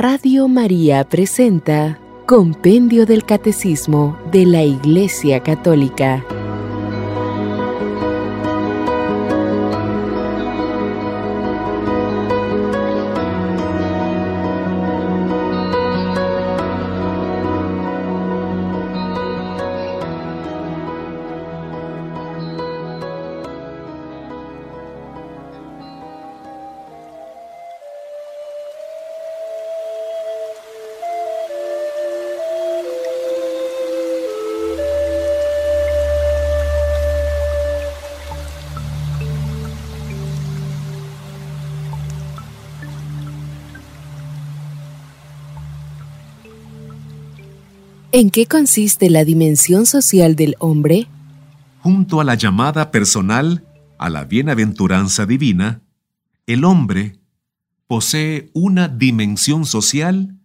Radio María presenta Compendio del Catecismo de la Iglesia Católica. ¿En qué consiste la dimensión social del hombre? Junto a la llamada personal a la bienaventuranza divina, el hombre posee una dimensión social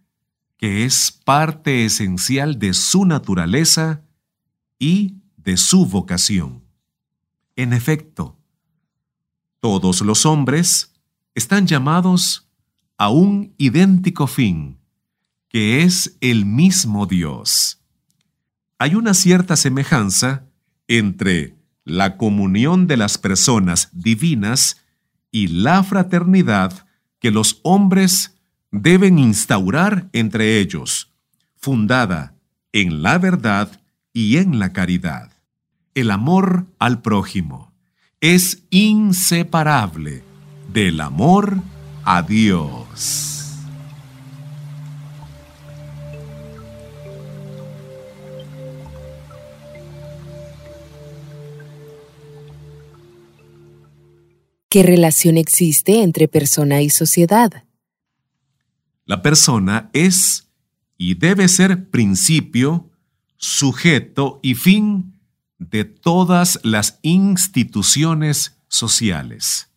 que es parte esencial de su naturaleza y de su vocación. En efecto, todos los hombres están llamados a un idéntico fin, que es el mismo Dios. Hay una cierta semejanza entre la comunión de las personas divinas y la fraternidad que los hombres deben instaurar entre ellos, fundada en la verdad y en la caridad. El amor al prójimo es inseparable del amor a Dios. ¿Qué relación existe entre persona y sociedad? La persona es y debe ser principio, sujeto y fin de todas las instituciones sociales.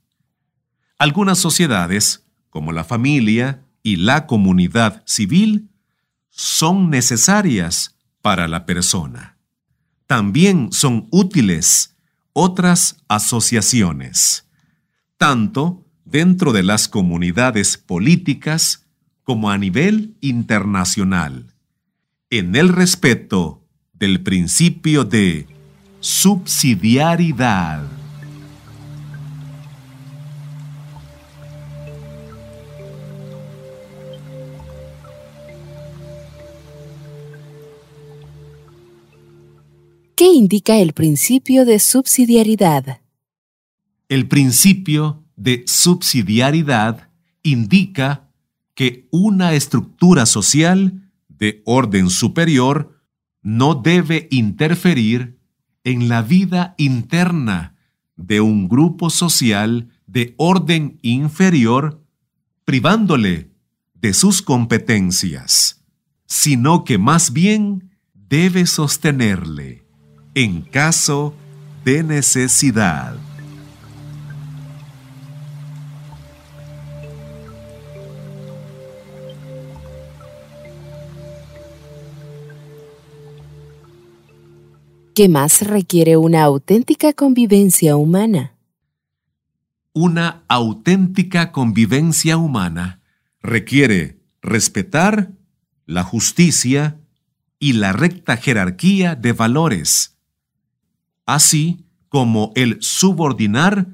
Algunas sociedades, como la familia y la comunidad civil, son necesarias para la persona. También son útiles otras asociaciones tanto dentro de las comunidades políticas como a nivel internacional, en el respeto del principio de subsidiariedad. ¿Qué indica el principio de subsidiariedad? El principio de subsidiariedad indica que una estructura social de orden superior no debe interferir en la vida interna de un grupo social de orden inferior, privándole de sus competencias, sino que más bien debe sostenerle en caso de necesidad. ¿Qué más requiere una auténtica convivencia humana? Una auténtica convivencia humana requiere respetar la justicia y la recta jerarquía de valores, así como el subordinar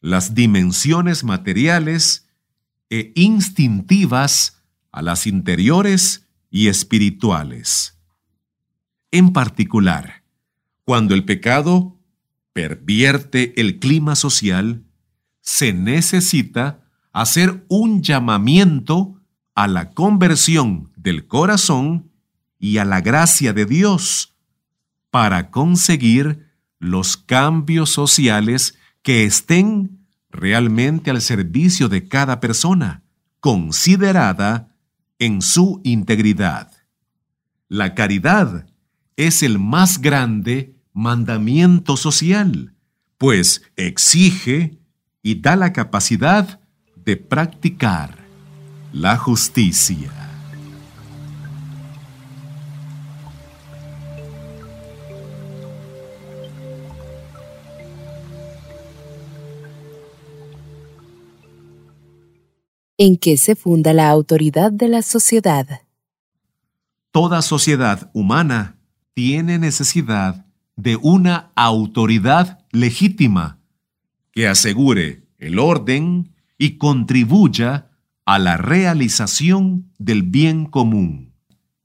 las dimensiones materiales e instintivas a las interiores y espirituales. En particular, cuando el pecado pervierte el clima social, se necesita hacer un llamamiento a la conversión del corazón y a la gracia de Dios para conseguir los cambios sociales que estén realmente al servicio de cada persona, considerada en su integridad. La caridad es el más grande mandamiento social, pues exige y da la capacidad de practicar la justicia. ¿En qué se funda la autoridad de la sociedad? Toda sociedad humana tiene necesidad de una autoridad legítima que asegure el orden y contribuya a la realización del bien común.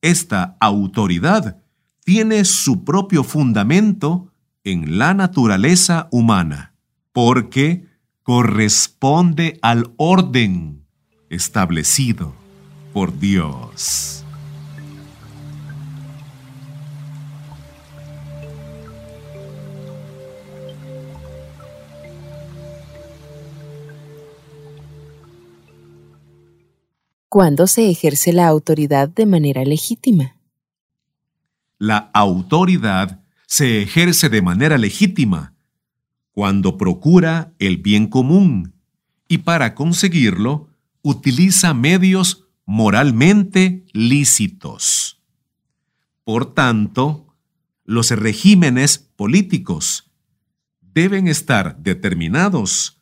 Esta autoridad tiene su propio fundamento en la naturaleza humana, porque corresponde al orden establecido por Dios. ¿Cuándo se ejerce la autoridad de manera legítima? La autoridad se ejerce de manera legítima cuando procura el bien común y para conseguirlo utiliza medios moralmente lícitos. Por tanto, los regímenes políticos deben estar determinados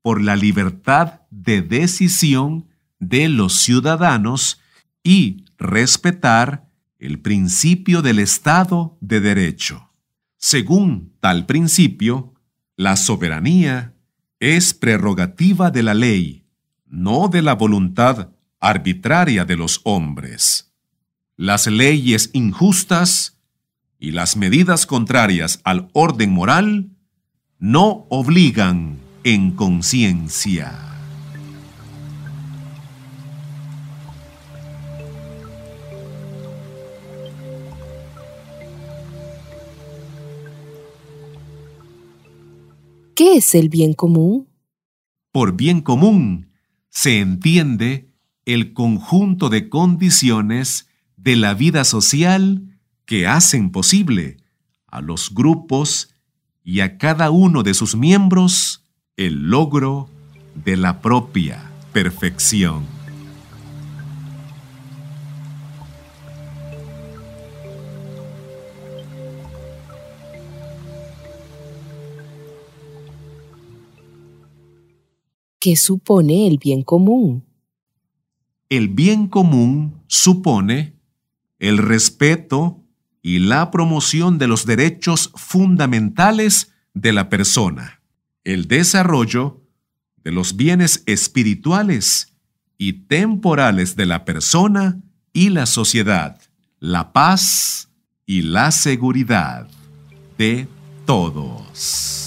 por la libertad de decisión de los ciudadanos y respetar el principio del Estado de Derecho. Según tal principio, la soberanía es prerrogativa de la ley, no de la voluntad arbitraria de los hombres. Las leyes injustas y las medidas contrarias al orden moral no obligan en conciencia. ¿Qué es el bien común? Por bien común se entiende el conjunto de condiciones de la vida social que hacen posible a los grupos y a cada uno de sus miembros el logro de la propia perfección. ¿Qué supone el bien común? El bien común supone el respeto y la promoción de los derechos fundamentales de la persona, el desarrollo de los bienes espirituales y temporales de la persona y la sociedad, la paz y la seguridad de todos.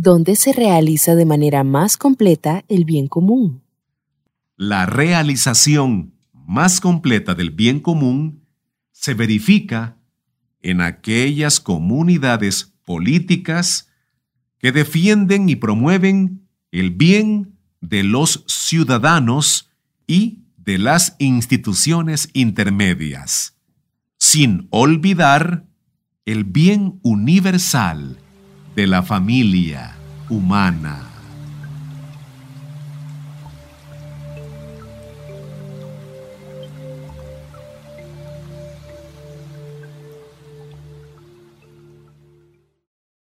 ¿Dónde se realiza de manera más completa el bien común? La realización más completa del bien común se verifica en aquellas comunidades políticas que defienden y promueven el bien de los ciudadanos y de las instituciones intermedias, sin olvidar el bien universal de la familia humana.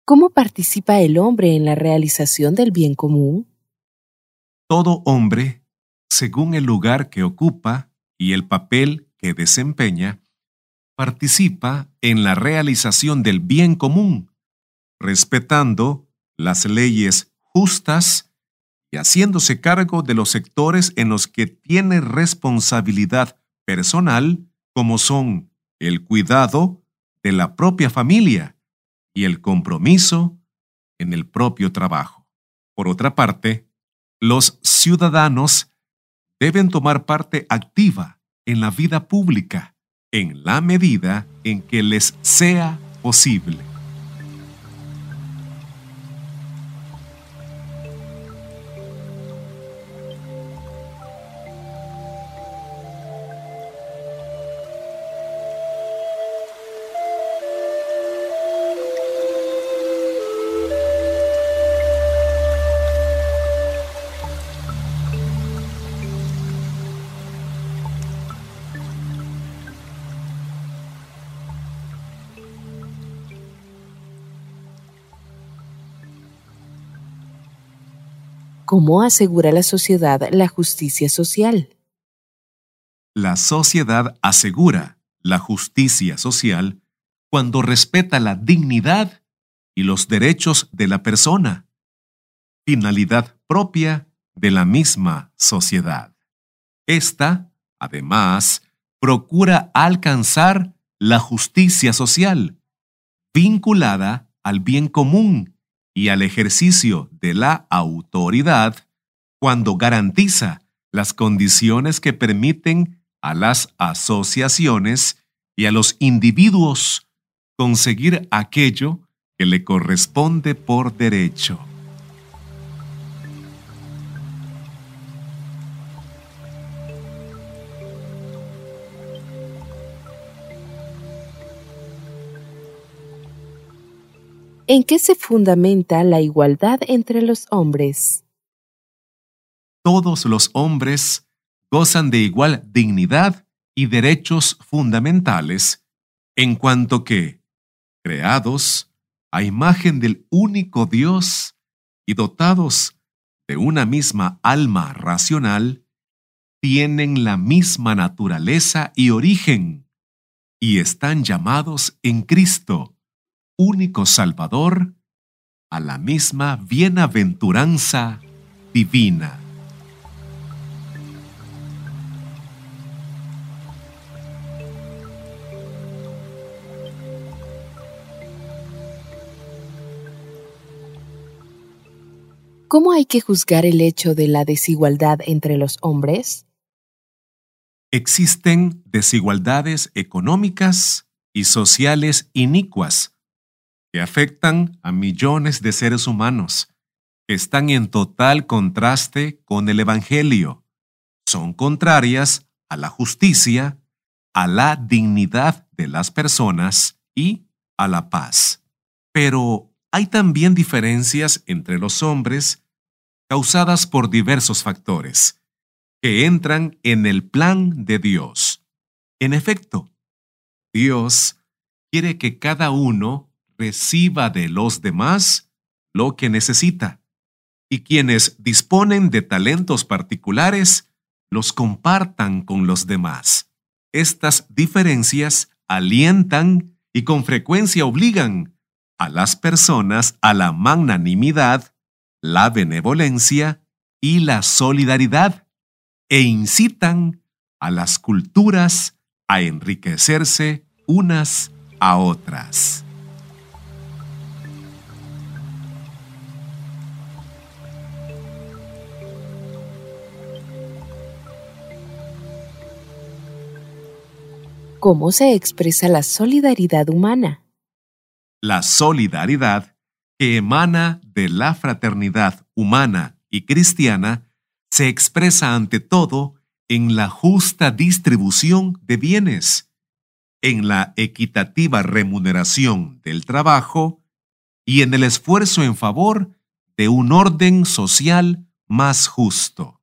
¿Cómo participa el hombre en la realización del bien común? Todo hombre, según el lugar que ocupa y el papel que desempeña, participa en la realización del bien común respetando las leyes justas y haciéndose cargo de los sectores en los que tiene responsabilidad personal, como son el cuidado de la propia familia y el compromiso en el propio trabajo. Por otra parte, los ciudadanos deben tomar parte activa en la vida pública en la medida en que les sea posible. ¿Cómo asegura la sociedad la justicia social? La sociedad asegura la justicia social cuando respeta la dignidad y los derechos de la persona, finalidad propia de la misma sociedad. Esta, además, procura alcanzar la justicia social, vinculada al bien común y al ejercicio de la autoridad cuando garantiza las condiciones que permiten a las asociaciones y a los individuos conseguir aquello que le corresponde por derecho. ¿En qué se fundamenta la igualdad entre los hombres? Todos los hombres gozan de igual dignidad y derechos fundamentales en cuanto que, creados a imagen del único Dios y dotados de una misma alma racional, tienen la misma naturaleza y origen y están llamados en Cristo único Salvador, a la misma bienaventuranza divina. ¿Cómo hay que juzgar el hecho de la desigualdad entre los hombres? Existen desigualdades económicas y sociales inicuas que afectan a millones de seres humanos, que están en total contraste con el Evangelio. Son contrarias a la justicia, a la dignidad de las personas y a la paz. Pero hay también diferencias entre los hombres causadas por diversos factores que entran en el plan de Dios. En efecto, Dios quiere que cada uno reciba de los demás lo que necesita, y quienes disponen de talentos particulares los compartan con los demás. Estas diferencias alientan y con frecuencia obligan a las personas a la magnanimidad, la benevolencia y la solidaridad, e incitan a las culturas a enriquecerse unas a otras. ¿Cómo se expresa la solidaridad humana? La solidaridad que emana de la fraternidad humana y cristiana se expresa ante todo en la justa distribución de bienes, en la equitativa remuneración del trabajo y en el esfuerzo en favor de un orden social más justo.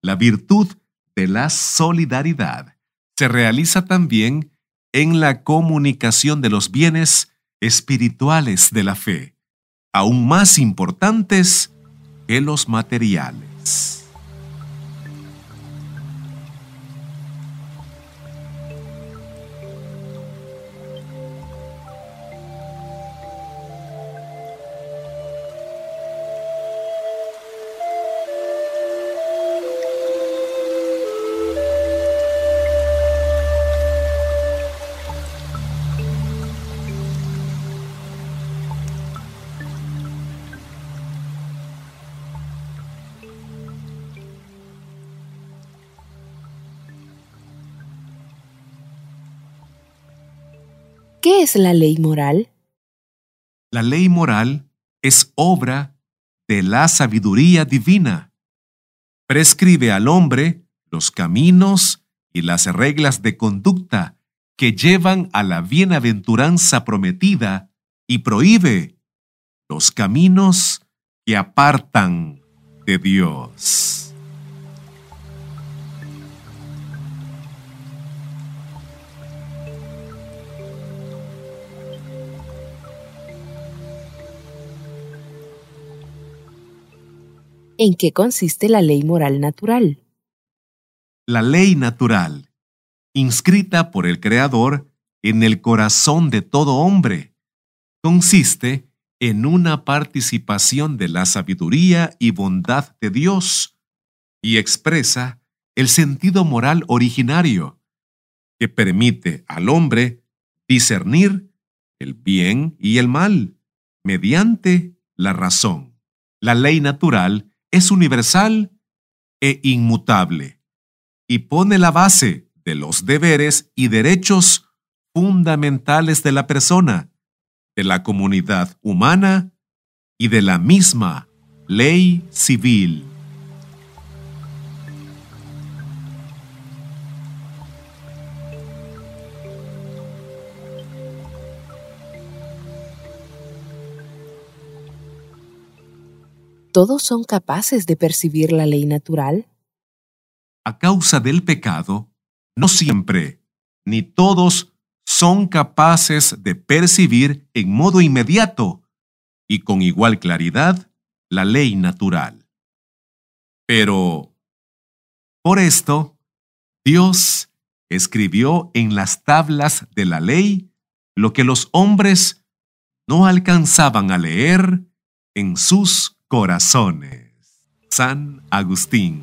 La virtud de la solidaridad se realiza también en la comunicación de los bienes espirituales de la fe, aún más importantes que los materiales. ¿Qué es la ley moral? La ley moral es obra de la sabiduría divina. Prescribe al hombre los caminos y las reglas de conducta que llevan a la bienaventuranza prometida y prohíbe los caminos que apartan de Dios. ¿En qué consiste la ley moral natural? La ley natural, inscrita por el Creador en el corazón de todo hombre, consiste en una participación de la sabiduría y bondad de Dios y expresa el sentido moral originario que permite al hombre discernir el bien y el mal mediante la razón. La ley natural es universal e inmutable y pone la base de los deberes y derechos fundamentales de la persona, de la comunidad humana y de la misma ley civil. ¿Todos son capaces de percibir la ley natural? A causa del pecado, no siempre, ni todos son capaces de percibir en modo inmediato y con igual claridad la ley natural. Pero, por esto, Dios escribió en las tablas de la ley lo que los hombres no alcanzaban a leer en sus corazones. San Agustín.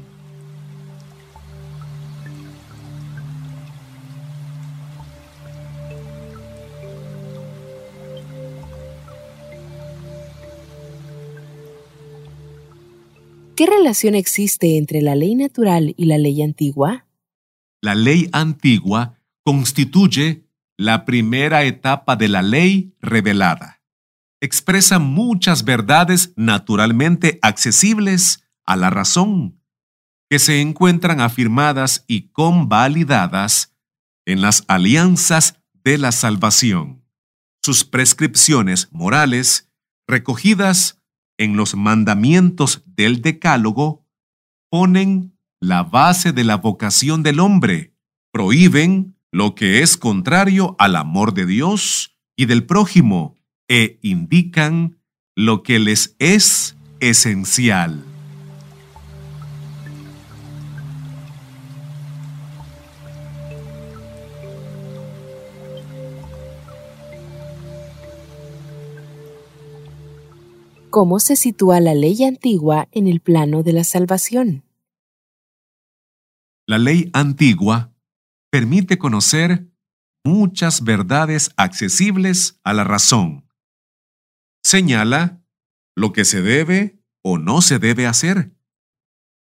¿Qué relación existe entre la ley natural y la ley antigua? La ley antigua constituye la primera etapa de la ley revelada expresa muchas verdades naturalmente accesibles a la razón, que se encuentran afirmadas y convalidadas en las alianzas de la salvación. Sus prescripciones morales, recogidas en los mandamientos del Decálogo, ponen la base de la vocación del hombre, prohíben lo que es contrario al amor de Dios y del prójimo, e indican lo que les es esencial. ¿Cómo se sitúa la ley antigua en el plano de la salvación? La ley antigua permite conocer muchas verdades accesibles a la razón señala lo que se debe o no se debe hacer.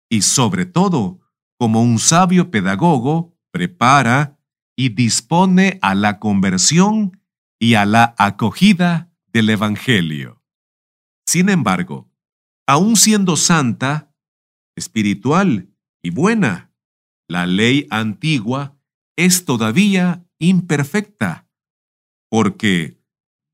Y sobre todo, como un sabio pedagogo, prepara y dispone a la conversión y a la acogida del Evangelio. Sin embargo, aun siendo santa, espiritual y buena, la ley antigua es todavía imperfecta, porque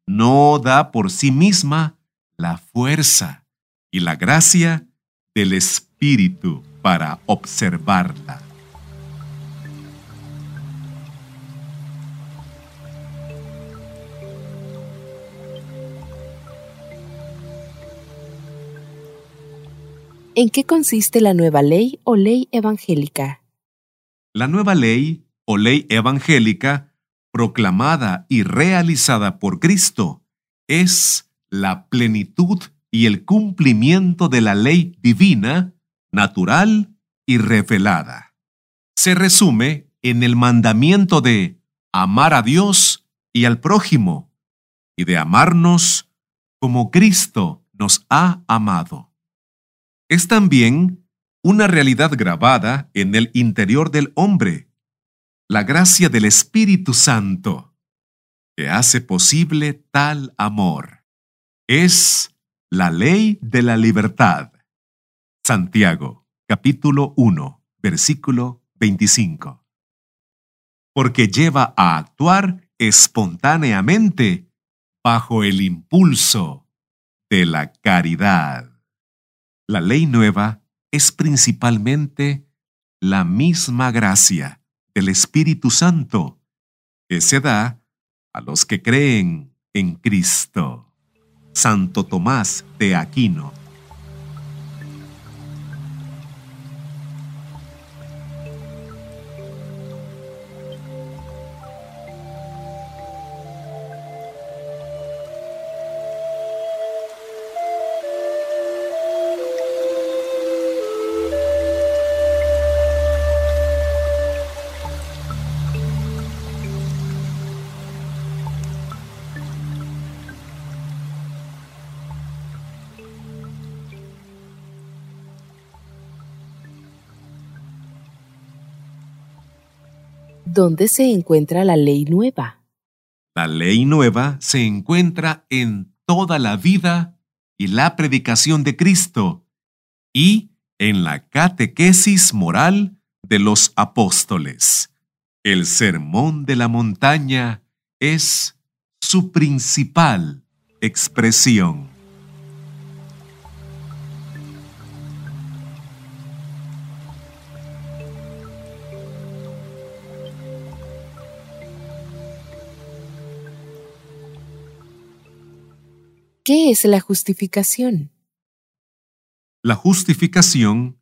no da por sí misma la fuerza y la gracia del Espíritu para observarla. ¿En qué consiste la nueva ley o ley evangélica? La nueva ley o ley evangélica proclamada y realizada por Cristo, es la plenitud y el cumplimiento de la ley divina, natural y revelada. Se resume en el mandamiento de amar a Dios y al prójimo, y de amarnos como Cristo nos ha amado. Es también una realidad grabada en el interior del hombre, la gracia del Espíritu Santo que hace posible tal amor. Es la ley de la libertad. Santiago, capítulo 1, versículo 25. Porque lleva a actuar espontáneamente bajo el impulso de la caridad. La ley nueva es principalmente la misma gracia del Espíritu Santo que se da a los que creen en Cristo. Santo Tomás de Aquino. ¿Dónde se encuentra la ley nueva? La ley nueva se encuentra en toda la vida y la predicación de Cristo y en la catequesis moral de los apóstoles. El sermón de la montaña es su principal expresión. ¿Qué es la justificación? La justificación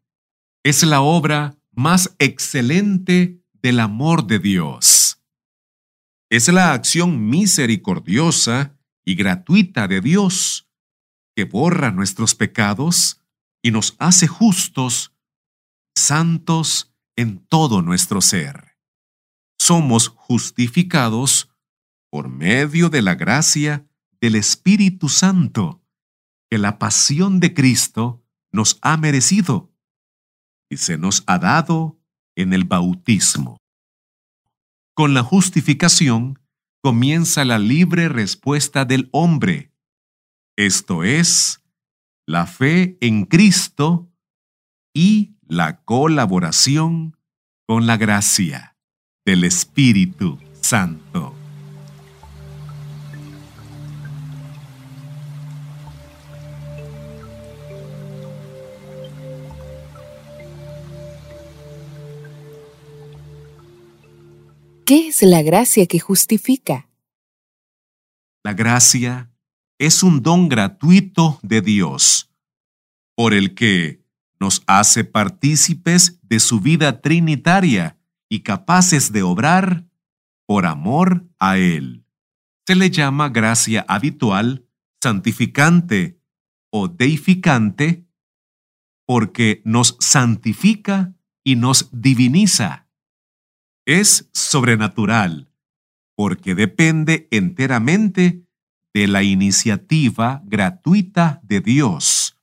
es la obra más excelente del amor de Dios. Es la acción misericordiosa y gratuita de Dios que borra nuestros pecados y nos hace justos, santos en todo nuestro ser. Somos justificados por medio de la gracia del Espíritu Santo que la pasión de Cristo nos ha merecido y se nos ha dado en el bautismo. Con la justificación comienza la libre respuesta del hombre, esto es, la fe en Cristo y la colaboración con la gracia del Espíritu Santo. ¿Qué es la gracia que justifica? La gracia es un don gratuito de Dios, por el que nos hace partícipes de su vida trinitaria y capaces de obrar por amor a Él. Se le llama gracia habitual, santificante o deificante, porque nos santifica y nos diviniza es sobrenatural porque depende enteramente de la iniciativa gratuita de Dios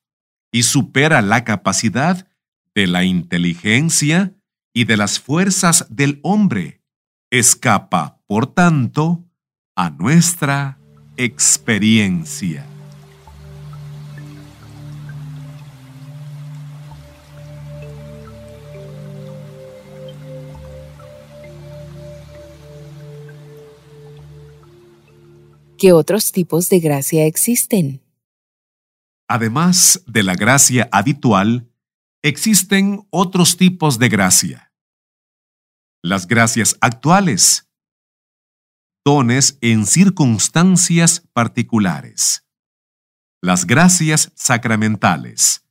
y supera la capacidad de la inteligencia y de las fuerzas del hombre. Escapa, por tanto, a nuestra experiencia. ¿Qué otros tipos de gracia existen? Además de la gracia habitual, existen otros tipos de gracia. Las gracias actuales. Dones en circunstancias particulares. Las gracias sacramentales.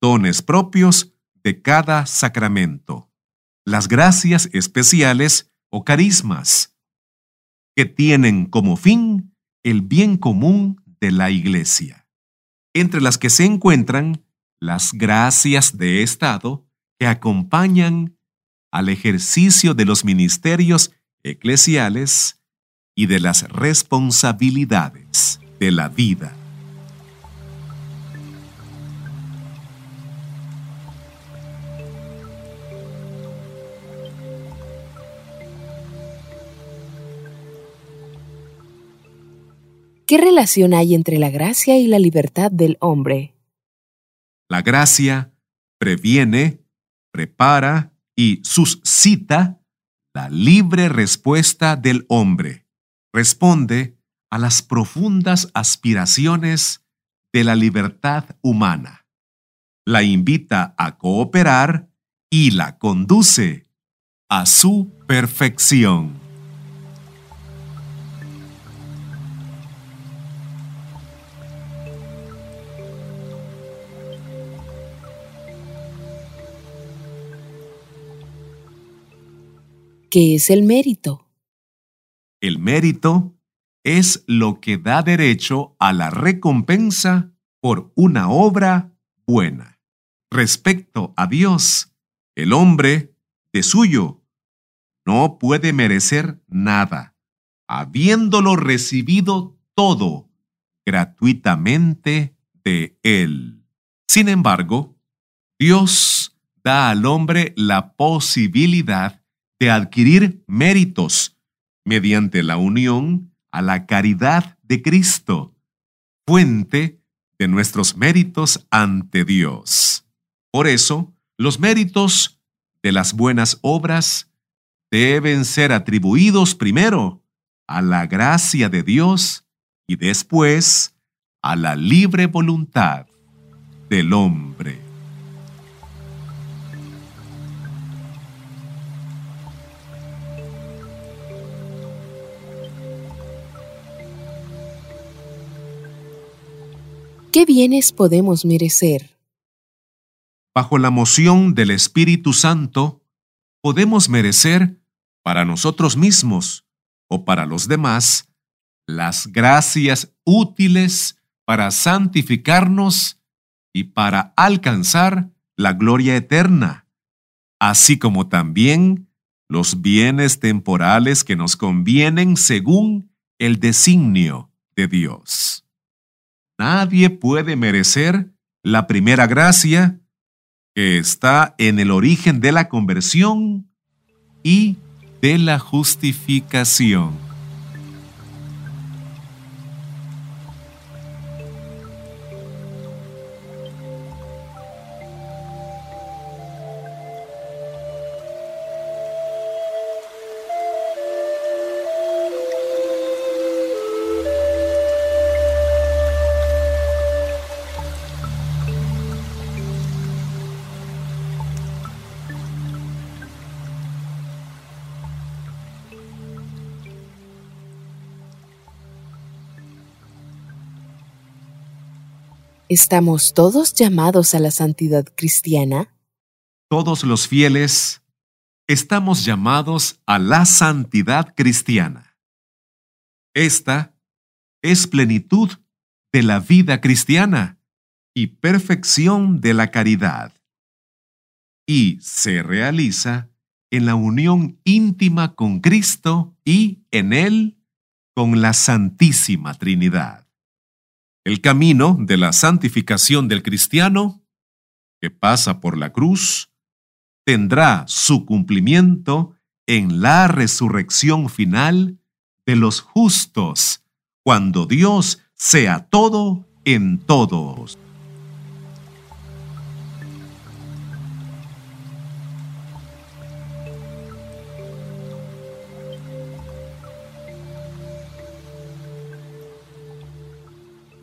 Dones propios de cada sacramento. Las gracias especiales o carismas que tienen como fin el bien común de la Iglesia, entre las que se encuentran las gracias de Estado que acompañan al ejercicio de los ministerios eclesiales y de las responsabilidades de la vida. Relación hay entre la gracia y la libertad del hombre? La gracia previene, prepara y suscita la libre respuesta del hombre. Responde a las profundas aspiraciones de la libertad humana. La invita a cooperar y la conduce a su perfección. ¿Qué es el mérito? El mérito es lo que da derecho a la recompensa por una obra buena. Respecto a Dios, el hombre, de suyo, no puede merecer nada, habiéndolo recibido todo gratuitamente de Él. Sin embargo, Dios da al hombre la posibilidad de adquirir méritos mediante la unión a la caridad de Cristo, fuente de nuestros méritos ante Dios. Por eso, los méritos de las buenas obras deben ser atribuidos primero a la gracia de Dios y después a la libre voluntad del hombre. ¿Qué bienes podemos merecer? Bajo la moción del Espíritu Santo, podemos merecer para nosotros mismos o para los demás las gracias útiles para santificarnos y para alcanzar la gloria eterna, así como también los bienes temporales que nos convienen según el designio de Dios. Nadie puede merecer la primera gracia que está en el origen de la conversión y de la justificación. ¿Estamos todos llamados a la santidad cristiana? Todos los fieles estamos llamados a la santidad cristiana. Esta es plenitud de la vida cristiana y perfección de la caridad. Y se realiza en la unión íntima con Cristo y en Él con la Santísima Trinidad. El camino de la santificación del cristiano, que pasa por la cruz, tendrá su cumplimiento en la resurrección final de los justos, cuando Dios sea todo en todos.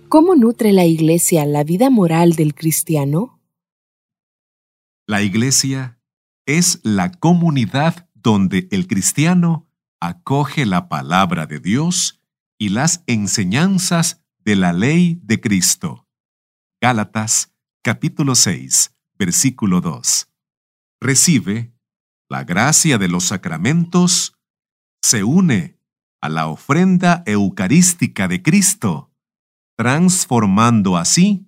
¿Cómo nutre la Iglesia la vida moral del cristiano? La Iglesia es la comunidad donde el cristiano acoge la palabra de Dios y las enseñanzas de la ley de Cristo. Gálatas capítulo 6, versículo 2. Recibe la gracia de los sacramentos, se une a la ofrenda eucarística de Cristo transformando así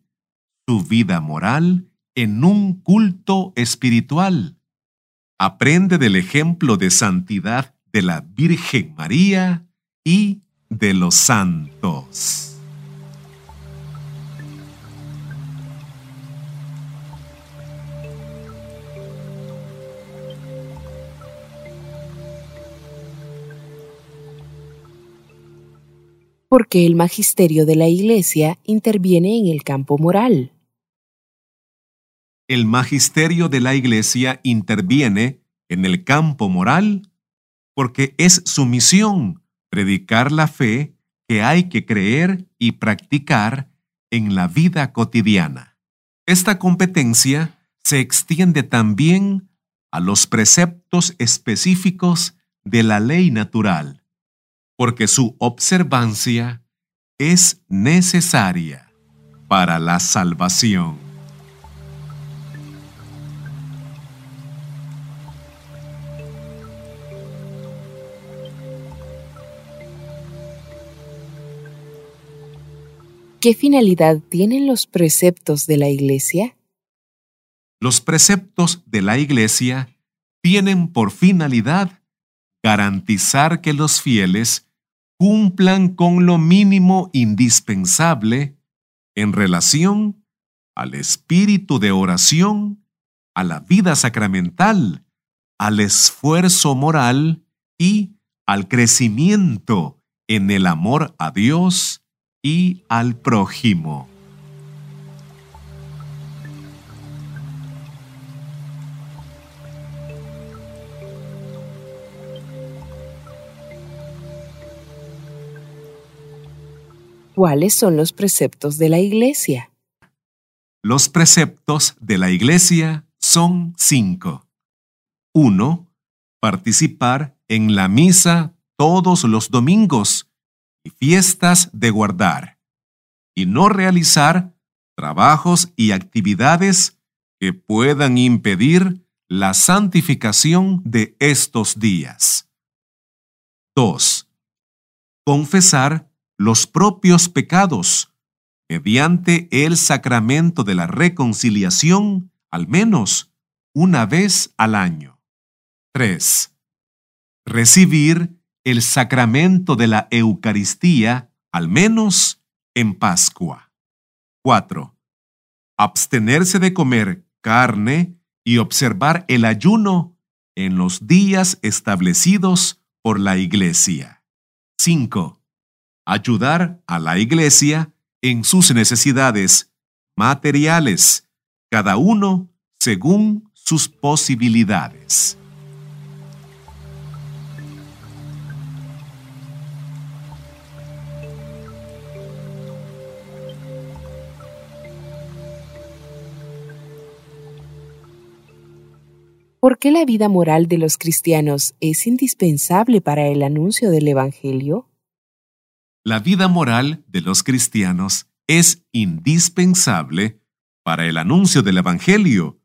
su vida moral en un culto espiritual. Aprende del ejemplo de santidad de la Virgen María y de los santos. Porque el magisterio de la Iglesia interviene en el campo moral. El magisterio de la Iglesia interviene en el campo moral porque es su misión predicar la fe que hay que creer y practicar en la vida cotidiana. Esta competencia se extiende también a los preceptos específicos de la ley natural porque su observancia es necesaria para la salvación. ¿Qué finalidad tienen los preceptos de la Iglesia? Los preceptos de la Iglesia tienen por finalidad garantizar que los fieles cumplan con lo mínimo indispensable en relación al espíritu de oración, a la vida sacramental, al esfuerzo moral y al crecimiento en el amor a Dios y al prójimo. ¿Cuáles son los preceptos de la Iglesia? Los preceptos de la Iglesia son cinco. 1. Participar en la misa todos los domingos y fiestas de guardar, y no realizar trabajos y actividades que puedan impedir la santificación de estos días. 2. Confesar los propios pecados mediante el sacramento de la reconciliación al menos una vez al año. 3. Recibir el sacramento de la Eucaristía al menos en Pascua. 4. Abstenerse de comer carne y observar el ayuno en los días establecidos por la Iglesia. 5 ayudar a la iglesia en sus necesidades materiales, cada uno según sus posibilidades. ¿Por qué la vida moral de los cristianos es indispensable para el anuncio del Evangelio? La vida moral de los cristianos es indispensable para el anuncio del Evangelio,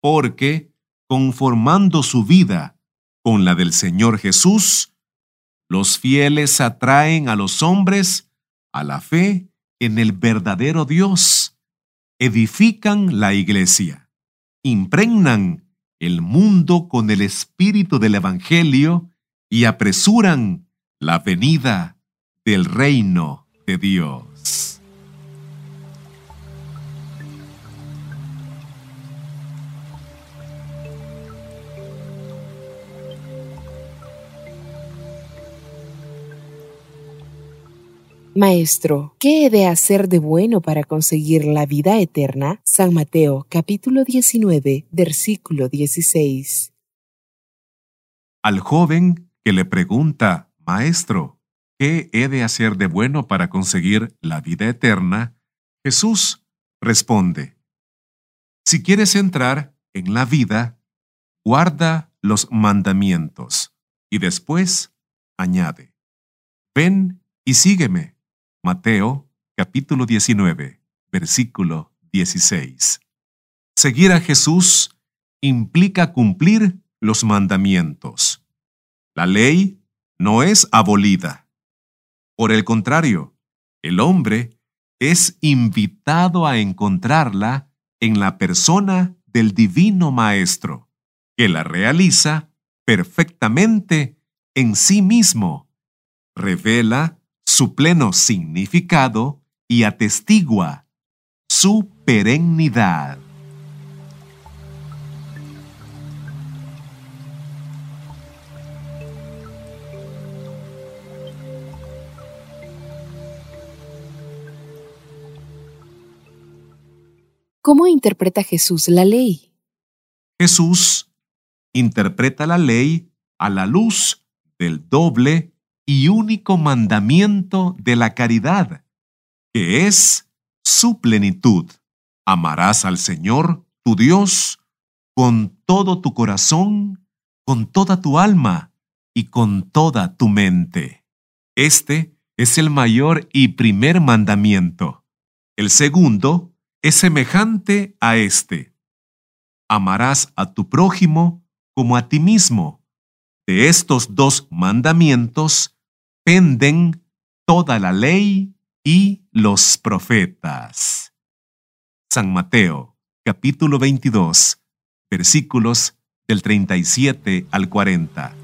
porque, conformando su vida con la del Señor Jesús, los fieles atraen a los hombres a la fe en el verdadero Dios, edifican la iglesia, impregnan el mundo con el espíritu del Evangelio y apresuran la venida del reino de Dios. Maestro, ¿qué he de hacer de bueno para conseguir la vida eterna? San Mateo capítulo 19, versículo 16. Al joven que le pregunta, Maestro, ¿Qué he de hacer de bueno para conseguir la vida eterna? Jesús responde, Si quieres entrar en la vida, guarda los mandamientos. Y después añade, Ven y sígueme. Mateo capítulo 19, versículo 16. Seguir a Jesús implica cumplir los mandamientos. La ley no es abolida por el contrario, el hombre es invitado a encontrarla en la persona del Divino Maestro, que la realiza perfectamente en sí mismo, revela su pleno significado y atestigua su perennidad. ¿Cómo interpreta Jesús la ley? Jesús interpreta la ley a la luz del doble y único mandamiento de la caridad, que es su plenitud. Amarás al Señor, tu Dios, con todo tu corazón, con toda tu alma y con toda tu mente. Este es el mayor y primer mandamiento. El segundo es semejante a este. Amarás a tu prójimo como a ti mismo. De estos dos mandamientos penden toda la ley y los profetas. San Mateo, capítulo 22, versículos del 37 al 40.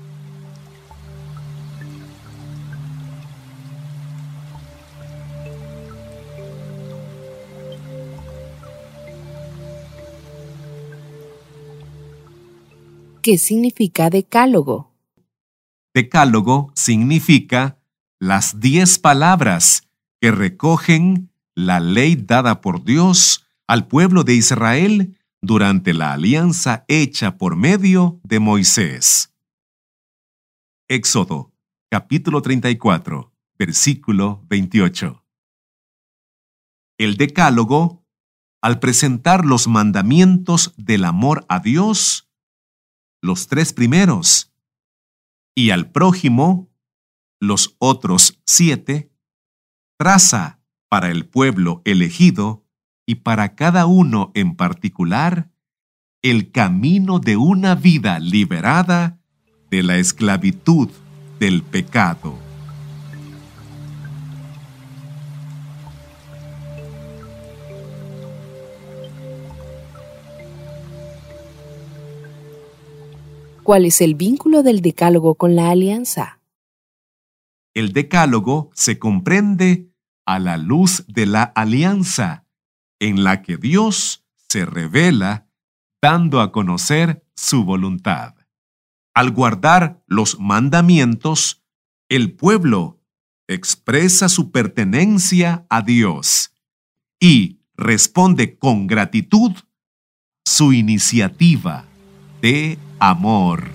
¿Qué significa decálogo? Decálogo significa las diez palabras que recogen la ley dada por Dios al pueblo de Israel durante la alianza hecha por medio de Moisés. Éxodo, capítulo 34, versículo 28. El decálogo, al presentar los mandamientos del amor a Dios, los tres primeros, y al prójimo, los otros siete, traza para el pueblo elegido y para cada uno en particular el camino de una vida liberada de la esclavitud del pecado. ¿Cuál es el vínculo del decálogo con la alianza? El decálogo se comprende a la luz de la alianza, en la que Dios se revela dando a conocer su voluntad. Al guardar los mandamientos, el pueblo expresa su pertenencia a Dios y responde con gratitud su iniciativa de amor.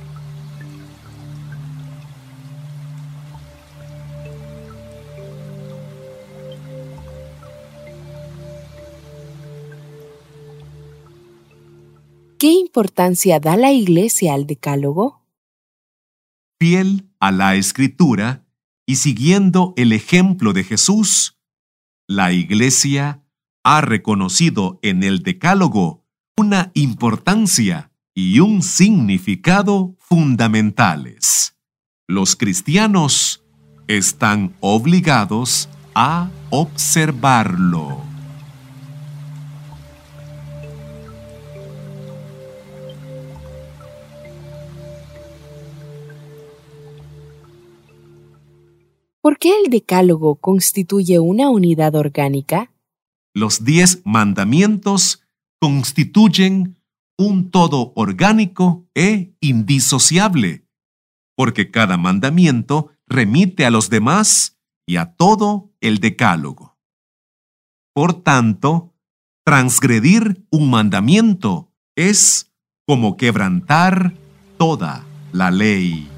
¿Qué importancia da la Iglesia al decálogo? Fiel a la Escritura y siguiendo el ejemplo de Jesús, la Iglesia ha reconocido en el decálogo una importancia y un significado fundamentales. Los cristianos están obligados a observarlo. ¿Por qué el decálogo constituye una unidad orgánica? Los diez mandamientos constituyen un todo orgánico e indisociable, porque cada mandamiento remite a los demás y a todo el decálogo. Por tanto, transgredir un mandamiento es como quebrantar toda la ley.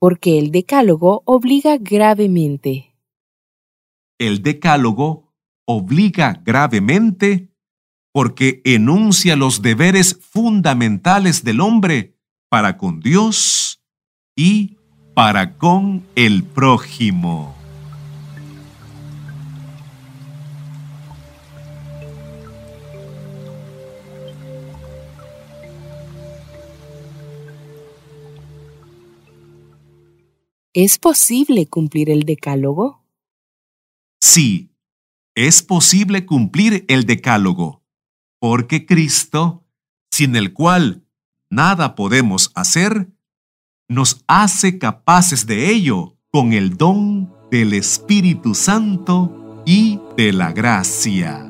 Porque el decálogo obliga gravemente. El decálogo obliga gravemente porque enuncia los deberes fundamentales del hombre para con Dios y para con el prójimo. ¿Es posible cumplir el decálogo? Sí, es posible cumplir el decálogo, porque Cristo, sin el cual nada podemos hacer, nos hace capaces de ello con el don del Espíritu Santo y de la gracia.